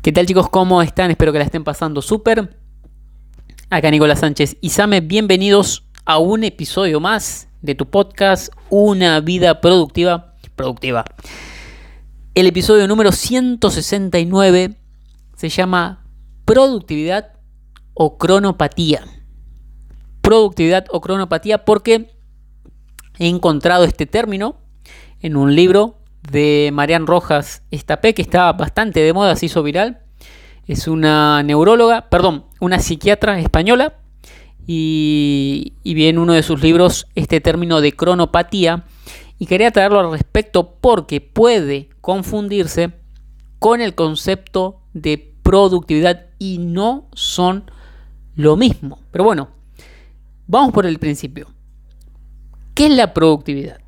¿Qué tal chicos? ¿Cómo están? Espero que la estén pasando súper. Acá Nicolás Sánchez y Same, bienvenidos a un episodio más de tu podcast Una vida productiva. Productiva. El episodio número 169 se llama Productividad o cronopatía. Productividad o cronopatía porque he encontrado este término en un libro de Marian Rojas Estapé, que está bastante de moda, se hizo viral. Es una neuróloga, perdón, una psiquiatra española. Y, y vi en uno de sus libros este término de cronopatía. Y quería traerlo al respecto porque puede confundirse con el concepto de productividad y no son lo mismo. Pero bueno, vamos por el principio. ¿Qué es la productividad?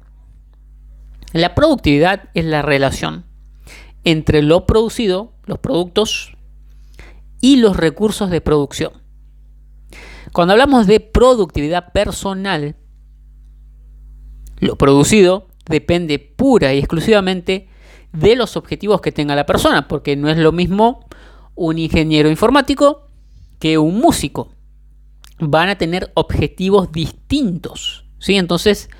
La productividad es la relación entre lo producido, los productos, y los recursos de producción. Cuando hablamos de productividad personal, lo producido depende pura y exclusivamente de los objetivos que tenga la persona, porque no es lo mismo un ingeniero informático que un músico. Van a tener objetivos distintos. ¿sí? Entonces,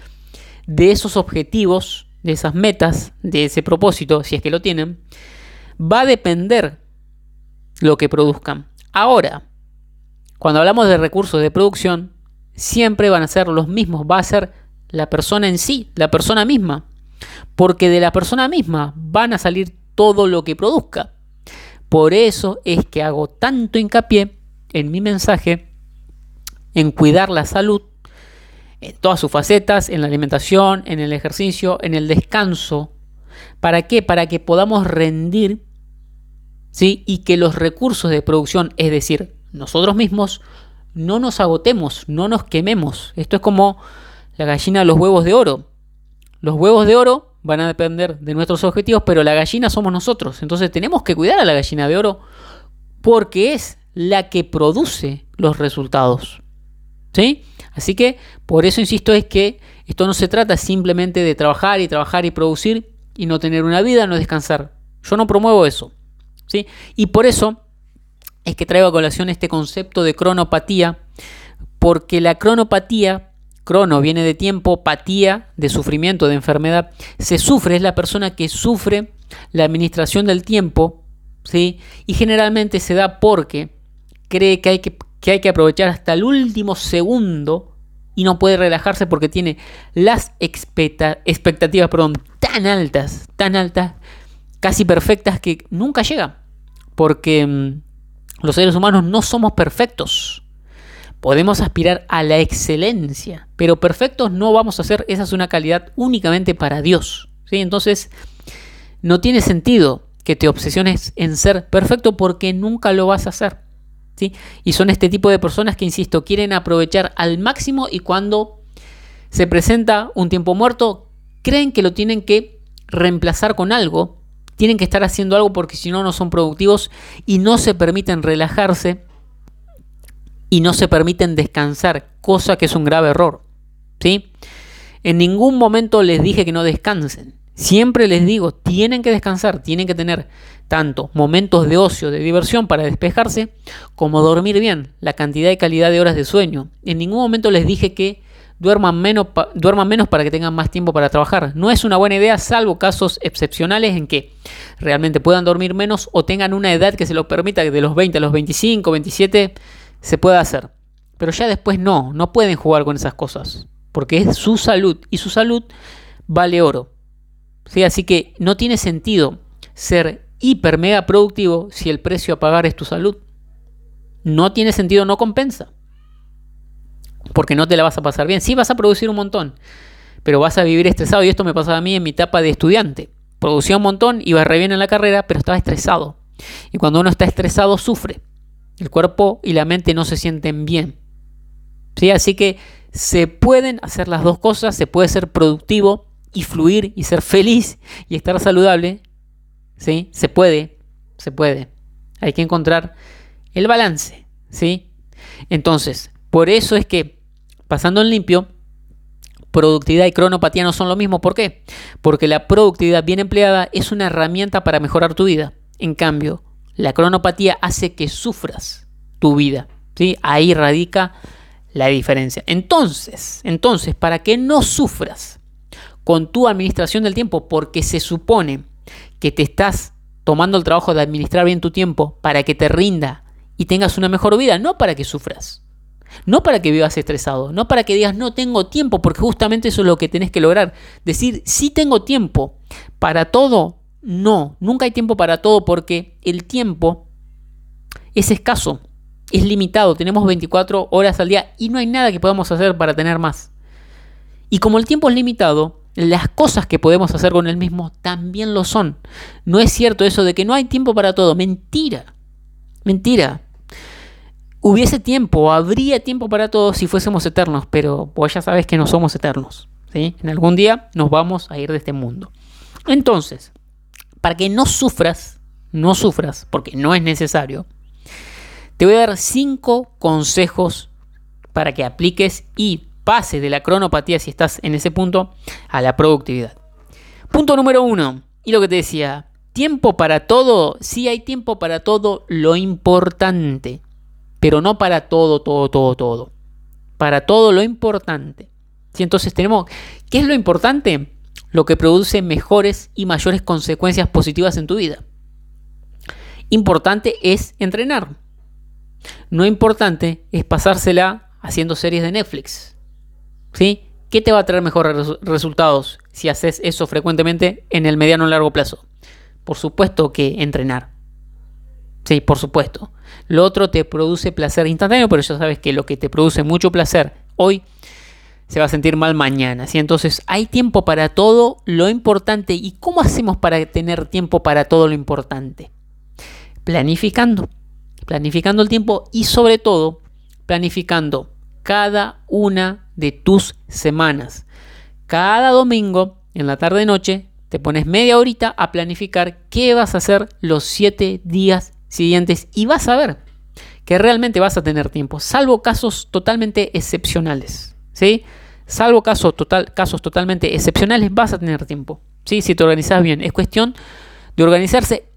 de esos objetivos de esas metas, de ese propósito, si es que lo tienen, va a depender lo que produzcan. Ahora, cuando hablamos de recursos de producción, siempre van a ser los mismos, va a ser la persona en sí, la persona misma, porque de la persona misma van a salir todo lo que produzca. Por eso es que hago tanto hincapié en mi mensaje en cuidar la salud en todas sus facetas, en la alimentación, en el ejercicio, en el descanso. ¿Para qué? Para que podamos rendir ¿sí? y que los recursos de producción, es decir, nosotros mismos, no nos agotemos, no nos quememos. Esto es como la gallina de los huevos de oro. Los huevos de oro van a depender de nuestros objetivos, pero la gallina somos nosotros. Entonces tenemos que cuidar a la gallina de oro porque es la que produce los resultados. ¿Sí? Así que por eso insisto es que esto no se trata simplemente de trabajar y trabajar y producir y no tener una vida, no descansar. Yo no promuevo eso. ¿sí? Y por eso es que traigo a colación este concepto de cronopatía, porque la cronopatía, crono viene de tiempo, patía de sufrimiento, de enfermedad, se sufre, es la persona que sufre la administración del tiempo, ¿sí? y generalmente se da porque cree que hay que que hay que aprovechar hasta el último segundo y no puede relajarse porque tiene las expectativas perdón, tan altas, tan altas, casi perfectas que nunca llega. Porque mm, los seres humanos no somos perfectos. Podemos aspirar a la excelencia, pero perfectos no vamos a ser. Esa es una calidad únicamente para Dios. ¿sí? Entonces, no tiene sentido que te obsesiones en ser perfecto porque nunca lo vas a hacer. Y son este tipo de personas que, insisto, quieren aprovechar al máximo y cuando se presenta un tiempo muerto, creen que lo tienen que reemplazar con algo, tienen que estar haciendo algo porque si no, no son productivos y no se permiten relajarse y no se permiten descansar, cosa que es un grave error. ¿sí? En ningún momento les dije que no descansen. Siempre les digo, tienen que descansar, tienen que tener tanto momentos de ocio, de diversión para despejarse, como dormir bien, la cantidad y calidad de horas de sueño. En ningún momento les dije que duerman menos, para que tengan más tiempo para trabajar. No es una buena idea, salvo casos excepcionales en que realmente puedan dormir menos o tengan una edad que se lo permita, que de los 20 a los 25, 27 se pueda hacer. Pero ya después no, no pueden jugar con esas cosas, porque es su salud y su salud vale oro. Así que no tiene sentido ser hiper mega productivo si el precio a pagar es tu salud. No tiene sentido, no compensa. Porque no te la vas a pasar bien. Sí vas a producir un montón, pero vas a vivir estresado. Y esto me pasaba a mí en mi etapa de estudiante. Producía un montón, iba re bien en la carrera, pero estaba estresado. Y cuando uno está estresado, sufre. el cuerpo y la mente no se sienten bien. ¿Sí? Así que se pueden hacer las dos cosas, se puede ser productivo y fluir y ser feliz y estar saludable. ¿Sí? Se puede, se puede. Hay que encontrar el balance, ¿sí? Entonces, por eso es que pasando en limpio, productividad y cronopatía no son lo mismo. ¿Por qué? Porque la productividad bien empleada es una herramienta para mejorar tu vida. En cambio, la cronopatía hace que sufras tu vida. ¿sí? Ahí radica la diferencia. Entonces, entonces, para que no sufras con tu administración del tiempo, porque se supone que te estás tomando el trabajo de administrar bien tu tiempo para que te rinda y tengas una mejor vida, no para que sufras. No para que vivas estresado, no para que digas no tengo tiempo, porque justamente eso es lo que tenés que lograr. Decir sí tengo tiempo para todo, no, nunca hay tiempo para todo porque el tiempo es escaso, es limitado, tenemos 24 horas al día y no hay nada que podamos hacer para tener más. Y como el tiempo es limitado, las cosas que podemos hacer con el mismo también lo son. No es cierto eso de que no hay tiempo para todo, mentira, mentira hubiese tiempo, habría tiempo para todos si fuésemos eternos, pero pues ya sabes que no somos eternos. ¿sí? En algún día nos vamos a ir de este mundo. Entonces, para que no sufras, no sufras, porque no es necesario, te voy a dar cinco consejos para que apliques y pases de la cronopatía, si estás en ese punto, a la productividad. Punto número uno, y lo que te decía, tiempo para todo, si hay tiempo para todo, lo importante pero no para todo, todo, todo, todo. Para todo lo importante. Entonces tenemos, ¿qué es lo importante? Lo que produce mejores y mayores consecuencias positivas en tu vida. Importante es entrenar. No importante es pasársela haciendo series de Netflix. ¿Sí? ¿Qué te va a traer mejores resultados si haces eso frecuentemente en el mediano o largo plazo? Por supuesto que entrenar. Sí, por supuesto. Lo otro te produce placer instantáneo, pero ya sabes que lo que te produce mucho placer hoy se va a sentir mal mañana. ¿sí? Entonces hay tiempo para todo lo importante. ¿Y cómo hacemos para tener tiempo para todo lo importante? Planificando. Planificando el tiempo y sobre todo planificando cada una de tus semanas. Cada domingo en la tarde noche te pones media horita a planificar qué vas a hacer los siete días siguientes y vas a ver que realmente vas a tener tiempo, salvo casos totalmente excepcionales, ¿sí? Salvo casos, total, casos totalmente excepcionales, vas a tener tiempo, ¿sí? Si te organizas bien. Es cuestión de organizarse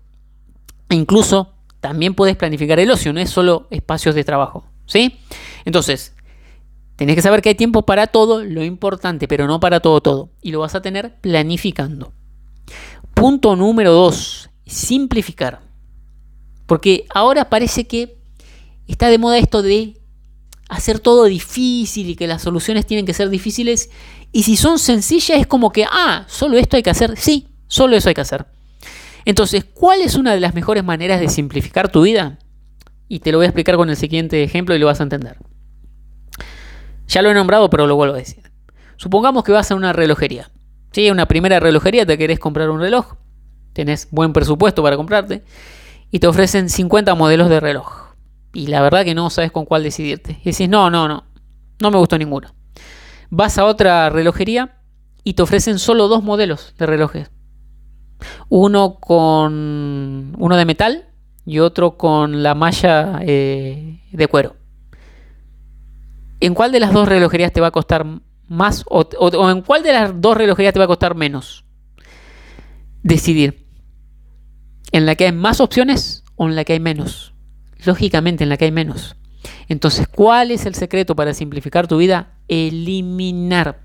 e incluso también puedes planificar el ocio, no es solo espacios de trabajo, ¿sí? Entonces, tenés que saber que hay tiempo para todo lo importante, pero no para todo todo. Y lo vas a tener planificando. Punto número 2. Simplificar. Porque ahora parece que está de moda esto de hacer todo difícil y que las soluciones tienen que ser difíciles. Y si son sencillas es como que, ah, solo esto hay que hacer. Sí, solo eso hay que hacer. Entonces, ¿cuál es una de las mejores maneras de simplificar tu vida? Y te lo voy a explicar con el siguiente ejemplo y lo vas a entender. Ya lo he nombrado, pero lo vuelvo a decir. Supongamos que vas a una relojería. Sí, una primera relojería, te querés comprar un reloj. Tenés buen presupuesto para comprarte y te ofrecen 50 modelos de reloj. Y la verdad que no sabes con cuál decidirte. Y decís, no, no, no, no me gustó ninguno. Vas a otra relojería y te ofrecen solo dos modelos de relojes. Uno con uno de metal y otro con la malla eh, de cuero. ¿En cuál de las dos relojerías te va a costar más o, en cuál de las dos relojerías te va a costar menos? Decidir en la que hay más opciones o en la que hay menos. Lógicamente en la que hay menos. Entonces, ¿cuál es el secreto para simplificar tu vida? Eliminar.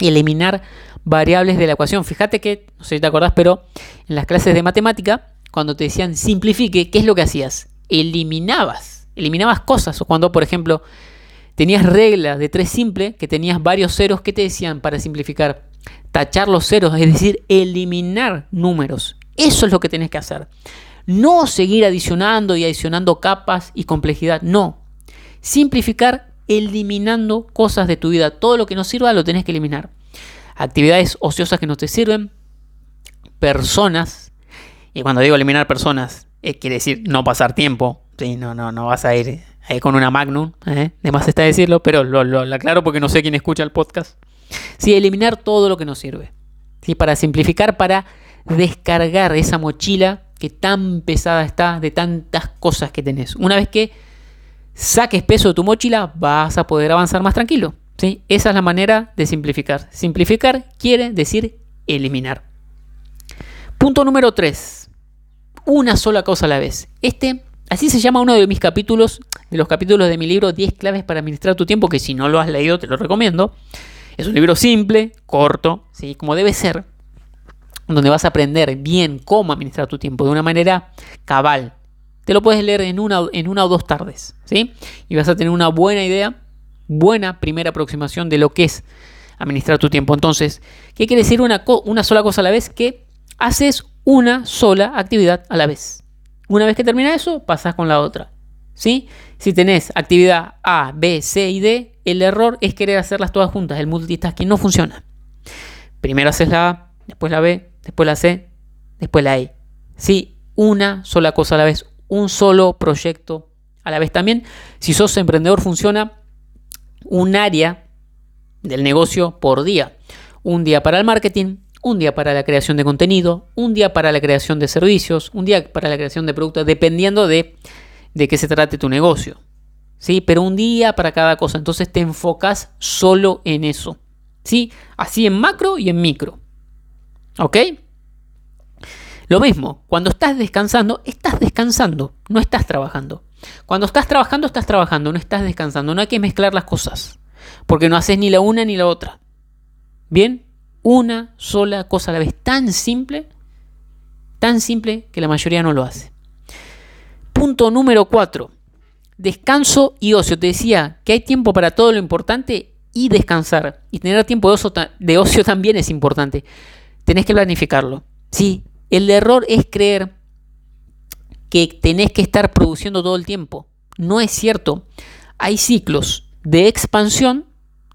Eliminar variables de la ecuación. Fíjate que, no sé si te acordás, pero en las clases de matemática, cuando te decían simplifique, ¿qué es lo que hacías? Eliminabas. Eliminabas cosas. O cuando, por ejemplo, tenías reglas de tres simple, que tenías varios ceros, ¿qué te decían para simplificar? Tachar los ceros, es decir, eliminar números. Eso es lo que tenés que hacer. No seguir adicionando y adicionando capas y complejidad. No. Simplificar eliminando cosas de tu vida. Todo lo que no sirva lo tenés que eliminar. Actividades ociosas que no te sirven. Personas. Y cuando digo eliminar personas, eh, quiere decir no pasar tiempo. Sí, no, no, no vas a ir ahí con una Magnum, ¿eh? de está decirlo, pero lo, lo, aclaro porque no sé quién escucha el podcast. Sí, eliminar todo lo que nos sirve. ¿sí? Para simplificar, para descargar esa mochila que tan pesada está de tantas cosas que tenés. Una vez que saques peso de tu mochila, vas a poder avanzar más tranquilo. ¿sí? Esa es la manera de simplificar. Simplificar quiere decir eliminar. Punto número 3. Una sola cosa a la vez. Este, así se llama uno de mis capítulos, de los capítulos de mi libro 10 claves para administrar tu tiempo, que si no lo has leído te lo recomiendo. Es un libro simple, corto, ¿sí? como debe ser, donde vas a aprender bien cómo administrar tu tiempo de una manera cabal. Te lo puedes leer en una, en una o dos tardes, ¿sí? Y vas a tener una buena idea, buena primera aproximación de lo que es administrar tu tiempo. Entonces, ¿qué quiere decir una, una sola cosa a la vez? Que haces una sola actividad a la vez. Una vez que termina eso, pasas con la otra. Si tenés actividad A, B, C y D, el error es querer hacerlas todas juntas. El multitasking no funciona. Primero haces la A, después la B, después la C, después la E. ¿sí? Una sola cosa a la vez, un solo proyecto a la vez. También, si sos emprendedor, funciona un área del negocio por día. Un día para el marketing, un día para la creación de contenido, un día para la creación de servicios, un día para la creación de productos, dependiendo de, de qué se trate tu negocio. ¿Sí? Pero un día para cada cosa. Entonces te enfocas solo en eso. ¿Sí? Así en macro y en micro. ¿Ok? Lo mismo, cuando estás descansando, estás descansando, no estás trabajando. Cuando estás trabajando, estás trabajando, no estás descansando. No hay que mezclar las cosas. Porque no haces ni la una ni la otra. ¿Bien? una sola cosa a la vez. Tan simple, tan simple que la mayoría no lo hace. Punto número 4. Descanso y ocio. Te decía que hay tiempo para todo lo importante y descansar. Y tener tiempo de ocio, también es importante. Tenés que planificarlo. Sí, el error es creer que tenés que estar produciendo todo el tiempo. No es cierto. Hay ciclos de expansión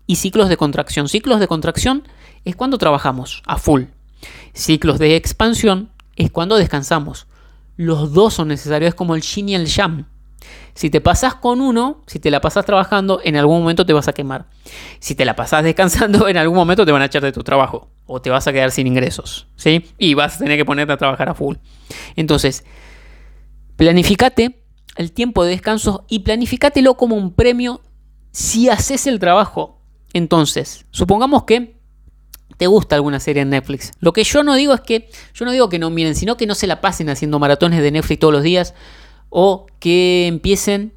y ciclos de contracción. Ciclos de contracción es cuando trabajamos a full. Ciclos de expansión es cuando descansamos. Los dos son necesarios, es como el yin y el yang. Si te pasas con uno, si te la pasas trabajando, en algún momento te vas a quemar. Si te la pasas descansando, en algún momento te van a echar de tu trabajo o te vas a quedar sin ingresos, ¿sí? Y vas a tener que ponerte a trabajar a full. Entonces, planificate el tiempo de descanso y planificatelo como un premio si haces el trabajo. Entonces, supongamos que te gusta alguna serie en Netflix. Lo que yo no digo es que, yo no digo que no miren, sino que no se la pasen haciendo maratones de Netflix todos los días o que empiecen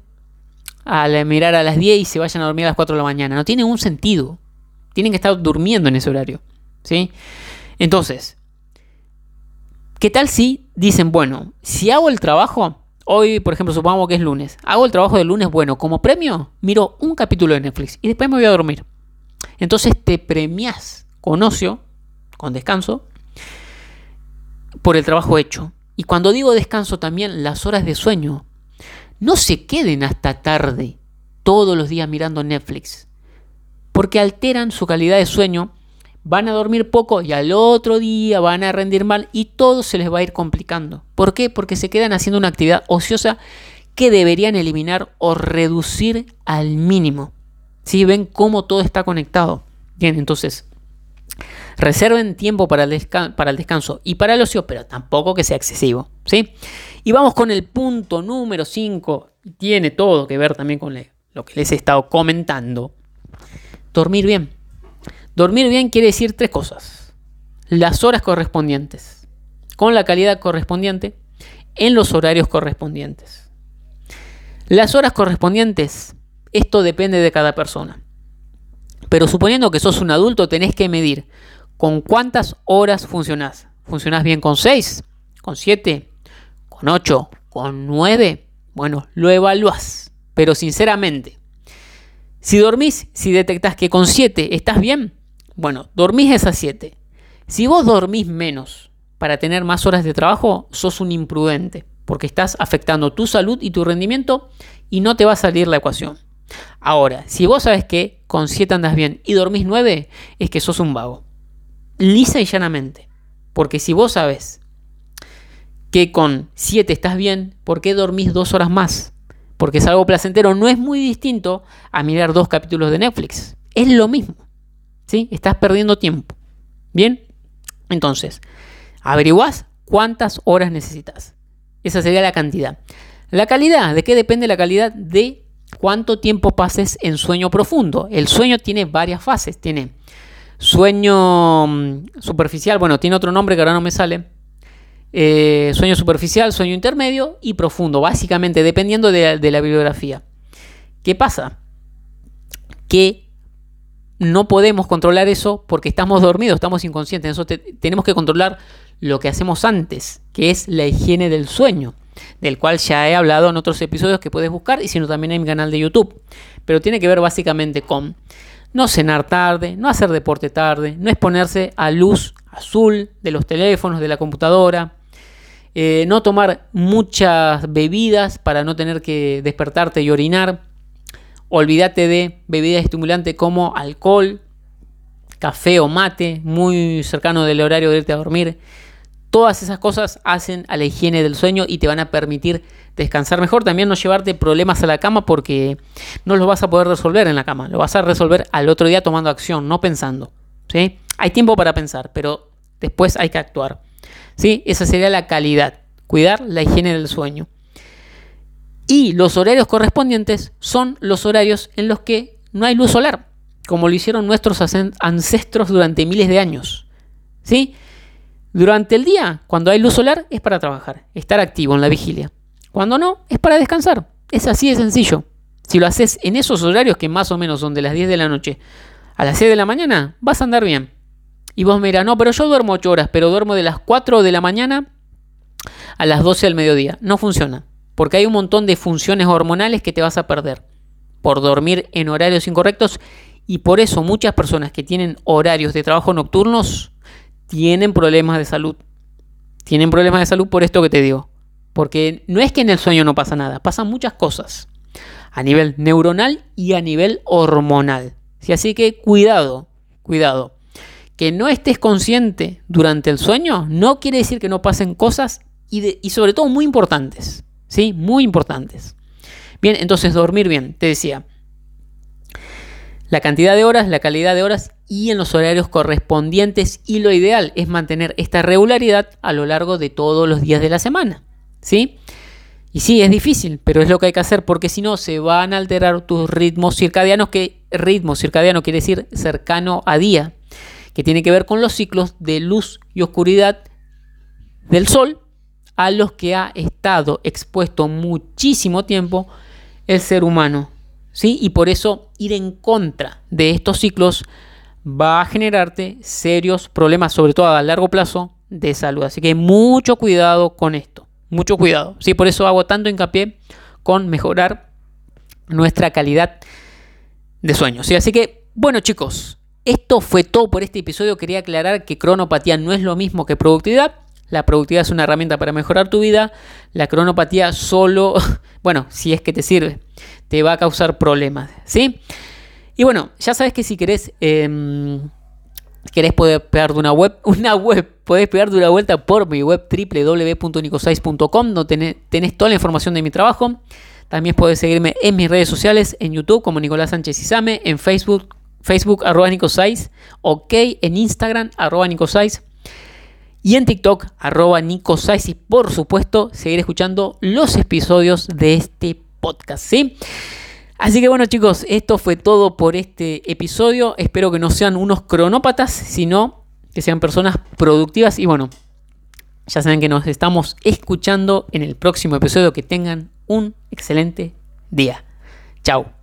a mirar a las 10 y se vayan a dormir a las 4 de la mañana. No tiene un sentido. Tienen que estar durmiendo en ese horario. ¿sí? Entonces, ¿qué tal si dicen, bueno, si hago el trabajo, hoy por ejemplo supongamos que es lunes, hago el trabajo del lunes, bueno, como premio, miro un capítulo de Netflix y después me voy a dormir. Entonces te premias con ocio, con descanso, por el trabajo hecho. Y cuando digo descanso también las horas de sueño. No se queden hasta tarde todos los días mirando Netflix, porque alteran su calidad de sueño, van a dormir poco y al otro día van a rendir mal y todo se les va a ir complicando. ¿Por qué? Porque se quedan haciendo una actividad ociosa que deberían eliminar o reducir al mínimo. Si ven cómo todo está conectado. Bien, entonces, Reserven tiempo para el, descanso y para el ocio, pero tampoco que sea excesivo. ¿sí? Y vamos con el punto número 5. Tiene todo que ver también con lo que les he estado comentando. Dormir bien. Dormir bien quiere decir tres cosas. Las horas correspondientes, con la calidad correspondiente, en los horarios correspondientes. Las horas correspondientes, esto depende de cada persona. Pero suponiendo que sos un adulto, tenés que medir con cuántas horas funcionás. ¿Funcionás bien con 6? ¿Con 7? ¿Con 8? ¿Con 9? Bueno, lo evalúas. Pero sinceramente, si dormís, si detectás que con 7 estás bien, bueno, dormís esas 7. Si vos dormís menos para tener más horas de trabajo, sos un imprudente, porque estás afectando tu salud y tu rendimiento y no te va a salir la ecuación. Ahora, si vos sabes que con 7 andas bien y dormís 9, es que sos un vago. Lisa y llanamente. Porque si vos sabes que con 7 estás bien, ¿por qué dormís 2 horas más? porque es algo placentero, no es muy distinto a mirar dos capítulos de Netflix. Es lo mismo. ¿Sí? Estás perdiendo tiempo. Bien, entonces, averiguás cuántas horas necesitas. Esa sería la cantidad. La calidad, ¿de qué depende la calidad? De cuánto tiempo pases en sueño profundo. El sueño tiene varias fases. Tiene sueño mm, superficial, bueno, tiene otro nombre que ahora no me sale. Eh, sueño superficial, sueño intermedio y profundo, básicamente dependiendo de, la bibliografía. ¿Qué pasa? Que no podemos controlar eso porque estamos dormidos, estamos inconscientes. Eso tenemos que controlar lo que hacemos antes, que es la higiene del sueño del cual ya he hablado en otros episodios que puedes buscar y si no también en mi canal de YouTube. Pero tiene que ver básicamente con no cenar tarde, no hacer deporte tarde, no exponerse a luz azul de los teléfonos, de la computadora, eh, no tomar muchas bebidas para no tener que despertarte y orinar, olvídate de bebidas estimulantes como alcohol, café o mate, muy cercano del horario de irte a dormir. Todas esas cosas hacen a la higiene del sueño y te van a permitir descansar mejor. También no llevarte problemas a la cama porque no los vas a poder resolver en la cama. Lo vas a resolver al otro día tomando acción, no pensando. ¿sí? Hay tiempo para pensar, pero después hay que actuar. ¿sí? Esa sería la calidad. Cuidar la higiene del sueño. Y los horarios correspondientes son los horarios en los que no hay luz solar, como lo hicieron nuestros ancestros durante miles de años. ¿Sí? Durante el día, cuando hay luz solar, es para trabajar, estar activo en la vigilia. Cuando no, es para descansar. Es así de sencillo. Si lo haces en esos horarios que más o menos son de las 10 de la noche a las 6 de la mañana, vas a andar bien. Y vos me dirás, no, pero yo duermo 8 horas, pero duermo de las 4 de la mañana a las 12 del mediodía. No funciona, porque hay un montón de funciones hormonales que te vas a perder por dormir en horarios incorrectos y por eso muchas personas que tienen horarios de trabajo nocturnos tienen problemas de salud. Tienen problemas de salud por esto que te digo. Porque no es que en el sueño no pasa nada, pasan muchas cosas. A nivel neuronal y a nivel hormonal. Así que cuidado, cuidado. Que no estés consciente durante el sueño no quiere decir que no pasen cosas y, y sobre todo muy importantes. ¿Sí? Muy importantes. Bien, entonces dormir bien, te decía. La cantidad de horas, la calidad de horas y en los horarios correspondientes y lo ideal es mantener esta regularidad a lo largo de todos los días de la semana. ¿Sí? Y sí, es difícil, pero es lo que hay que hacer porque si no se van a alterar tus ritmos circadianos, que ritmo circadiano quiere decir cercano a día, que tiene que ver con los ciclos de luz y oscuridad del sol a los que ha estado expuesto muchísimo tiempo el ser humano. ¿Sí? Y por eso ir en contra de estos ciclos va a generarte serios problemas, sobre todo a largo plazo, de salud. Así que mucho cuidado con esto. Mucho cuidado. Sí, por eso hago tanto hincapié con mejorar nuestra calidad de sueño. ¿sí? Así que, bueno chicos, esto fue todo por este episodio. Quería aclarar que cronopatía no es lo mismo que productividad. La productividad es una herramienta para mejorar tu vida. La cronopatía solo, bueno, si es que te sirve, te va a causar problemas. ¿Sí? Y bueno, ya sabes que si querés, eh, querés poder pegar de una web, una web, podés pegar de una vuelta por mi web www.nicosais.com, donde tenés, toda la información de mi trabajo. También puedes seguirme en mis redes sociales, en YouTube como Nicolás Sánchez Izame, en Facebook, Facebook arroba Nicosais, ok, en Instagram arroba Nicosais y en TikTok arroba Nicosais y por supuesto seguir escuchando los episodios de este podcast, ¿sí? Así que bueno chicos, esto fue todo por este episodio. Espero que no sean unos cronópatas, sino que sean personas productivas. Y bueno, ya saben que nos estamos escuchando en el próximo episodio. Que tengan un excelente día. Chao.